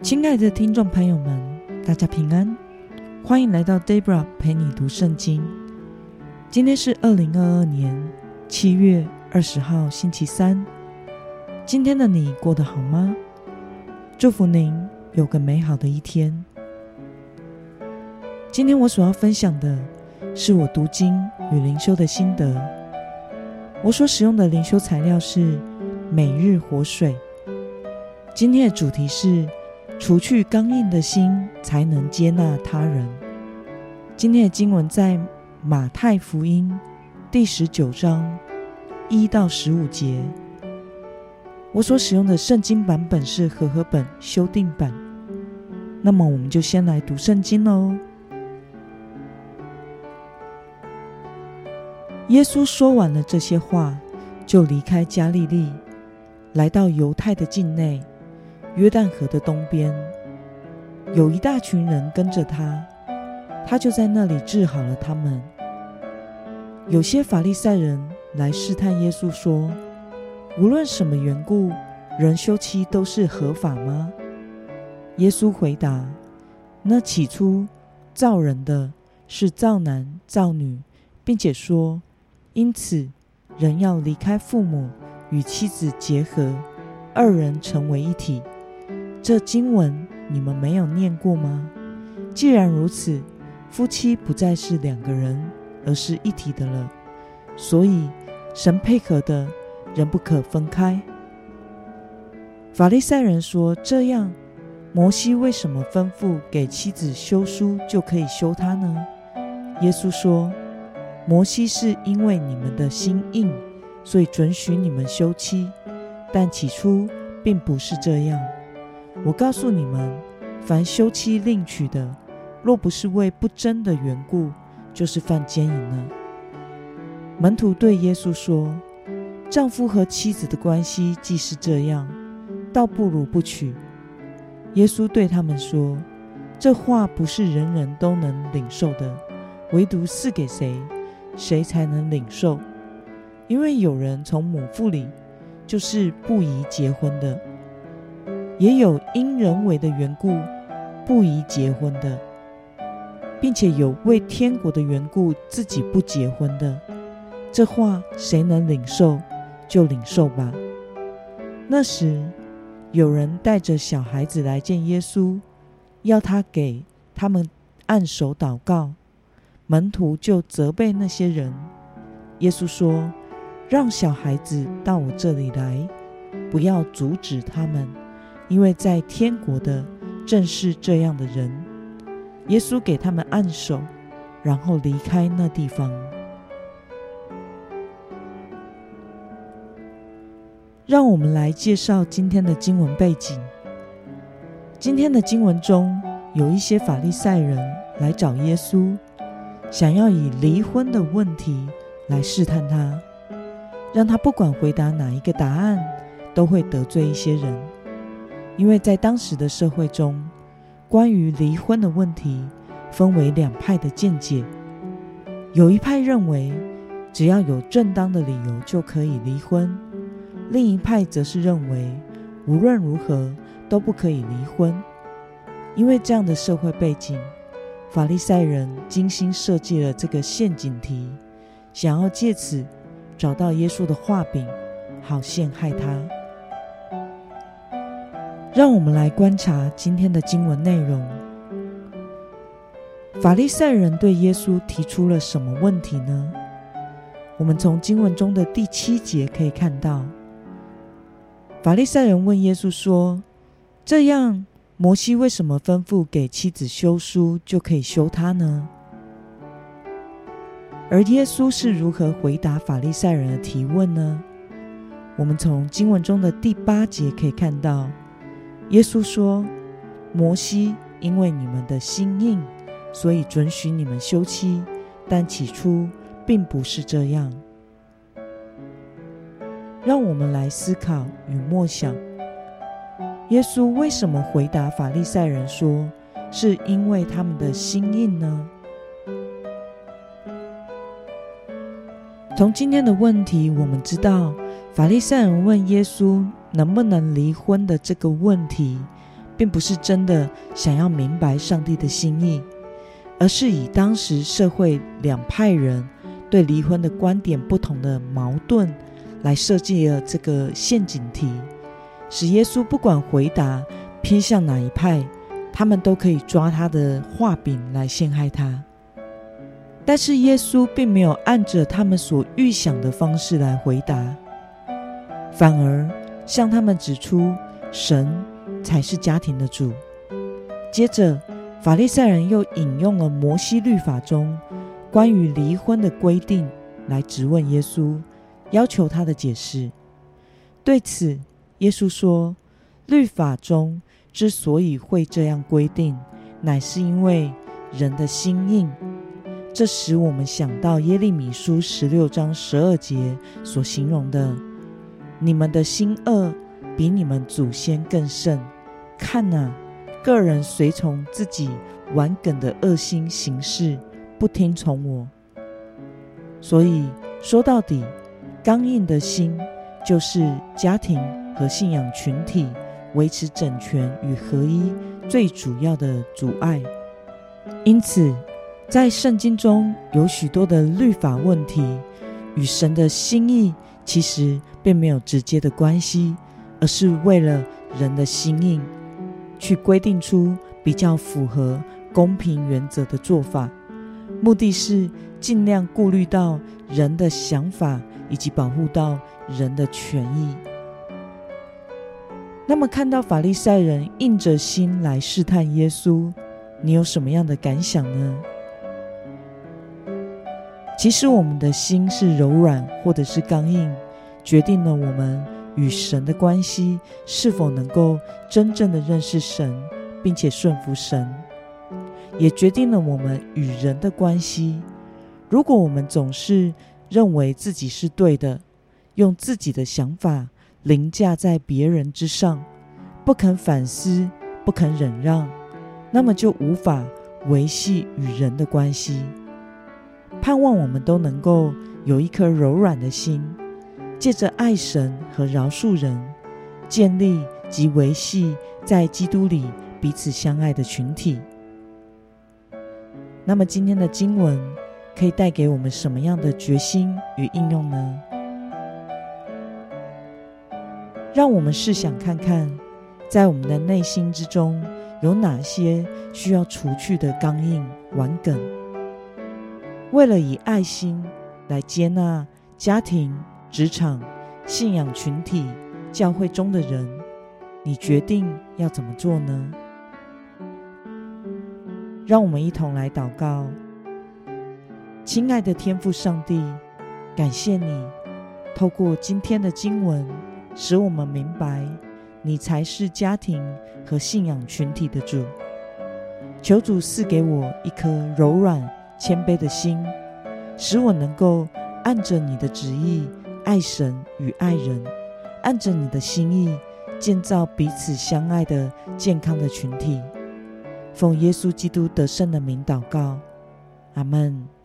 亲爱的听众朋友们，大家平安，欢迎来到 Debra 陪你读圣经。今天是二零二二年七月二十号，星期三。今天的你过得好吗？祝福您有个美好的一天。今天我所要分享的是我读经与灵修的心得。我所使用的灵修材料是每日活水。今天的主题是。除去刚硬的心，才能接纳他人。今天的经文在马太福音第十九章一到十五节。我所使用的圣经版本是和合本修订版。那么，我们就先来读圣经喽。耶稣说完了这些话，就离开加利利，来到犹太的境内。约旦河的东边，有一大群人跟着他，他就在那里治好了他们。有些法利赛人来试探耶稣，说：“无论什么缘故，人休妻都是合法吗？”耶稣回答：“那起初造人的是造男造女，并且说，因此人要离开父母，与妻子结合，二人成为一体。”这经文你们没有念过吗？既然如此，夫妻不再是两个人，而是一体的了。所以神配合的人不可分开。法利赛人说：“这样，摩西为什么吩咐给妻子休书就可以休她呢？”耶稣说：“摩西是因为你们的心硬，所以准许你们休妻，但起初并不是这样。”我告诉你们，凡休妻另娶的，若不是为不贞的缘故，就是犯奸淫了。门徒对耶稣说：“丈夫和妻子的关系既是这样，倒不如不娶。”耶稣对他们说：“这话不是人人都能领受的，唯独赐给谁，谁才能领受。因为有人从母腹里就是不宜结婚的。”也有因人为的缘故不宜结婚的，并且有为天国的缘故自己不结婚的。这话谁能领受，就领受吧。那时，有人带着小孩子来见耶稣，要他给他们按手祷告。门徒就责备那些人。耶稣说：“让小孩子到我这里来，不要阻止他们。”因为在天国的正是这样的人，耶稣给他们按手，然后离开那地方。让我们来介绍今天的经文背景。今天的经文中有一些法利赛人来找耶稣，想要以离婚的问题来试探他，让他不管回答哪一个答案，都会得罪一些人。因为在当时的社会中，关于离婚的问题分为两派的见解。有一派认为，只要有正当的理由就可以离婚；另一派则是认为，无论如何都不可以离婚。因为这样的社会背景，法利赛人精心设计了这个陷阱题，想要借此找到耶稣的画饼，好陷害他。让我们来观察今天的经文内容。法利赛人对耶稣提出了什么问题呢？我们从经文中的第七节可以看到，法利赛人问耶稣说：“这样，摩西为什么吩咐给妻子休书就可以休她呢？”而耶稣是如何回答法利赛人的提问呢？我们从经文中的第八节可以看到。耶稣说：“摩西因为你们的心硬，所以准许你们休妻，但起初并不是这样。”让我们来思考与默想：耶稣为什么回答法利赛人说是因为他们的心硬呢？从今天的问题，我们知道法利赛人问耶稣。能不能离婚的这个问题，并不是真的想要明白上帝的心意，而是以当时社会两派人对离婚的观点不同的矛盾来设计了这个陷阱题，使耶稣不管回答偏向哪一派，他们都可以抓他的画饼来陷害他。但是耶稣并没有按着他们所预想的方式来回答，反而向他们指出神才是家庭的主。接着，法利赛人又引用了摩西律法中关于离婚的规定来质问耶稣，要求他的解释。对此，耶稣说：“律法中之所以会这样规定，乃是因为人的心硬。”这使我们想到耶利米书十六章十二节所形容的：“你们的心恶比你们祖先更甚。看哪，个人随从自己顽梗的恶心行事，不听从我。”所以说到底，刚硬的心就是家庭和信仰群体维持整全与合一最主要的阻碍。因此。在圣经中有许多的律法问题，与神的心意其实并没有直接的关系，而是为了人的心意去规定出比较符合公平原则的做法，目的是尽量顾虑到人的想法以及保护到人的权益。那么，看到法利赛人硬着心来试探耶稣，你有什么样的感想呢？其实，我们的心是柔软或者是刚硬，决定了我们与神的关系是否能够真正的认识神，并且顺服神，也决定了我们与人的关系。如果我们总是认为自己是对的，用自己的想法凌驾在别人之上，不肯反思，不肯忍让，那么就无法维系与人的关系。盼望我们都能够有一颗柔软的心，借着爱神和饶恕人，建立及维系在基督里彼此相爱的群体。那么，今天的经文可以带给我们什么样的决心与应用呢？让我们试想看看，在我们的内心之中，有哪些需要除去的刚硬顽梗？为了以爱心来接纳家庭、职场、信仰群体、教会中的人，你决定要怎么做呢？让我们一同来祷告。亲爱的天父上帝，感谢你透过今天的经文，使我们明白你才是家庭和信仰群体的主。求主赐给我一颗柔软。谦卑的心，使我能够按着你的旨意爱神与爱人，按着你的心意建造彼此相爱的健康的群体。奉耶稣基督得胜的名祷告，阿门。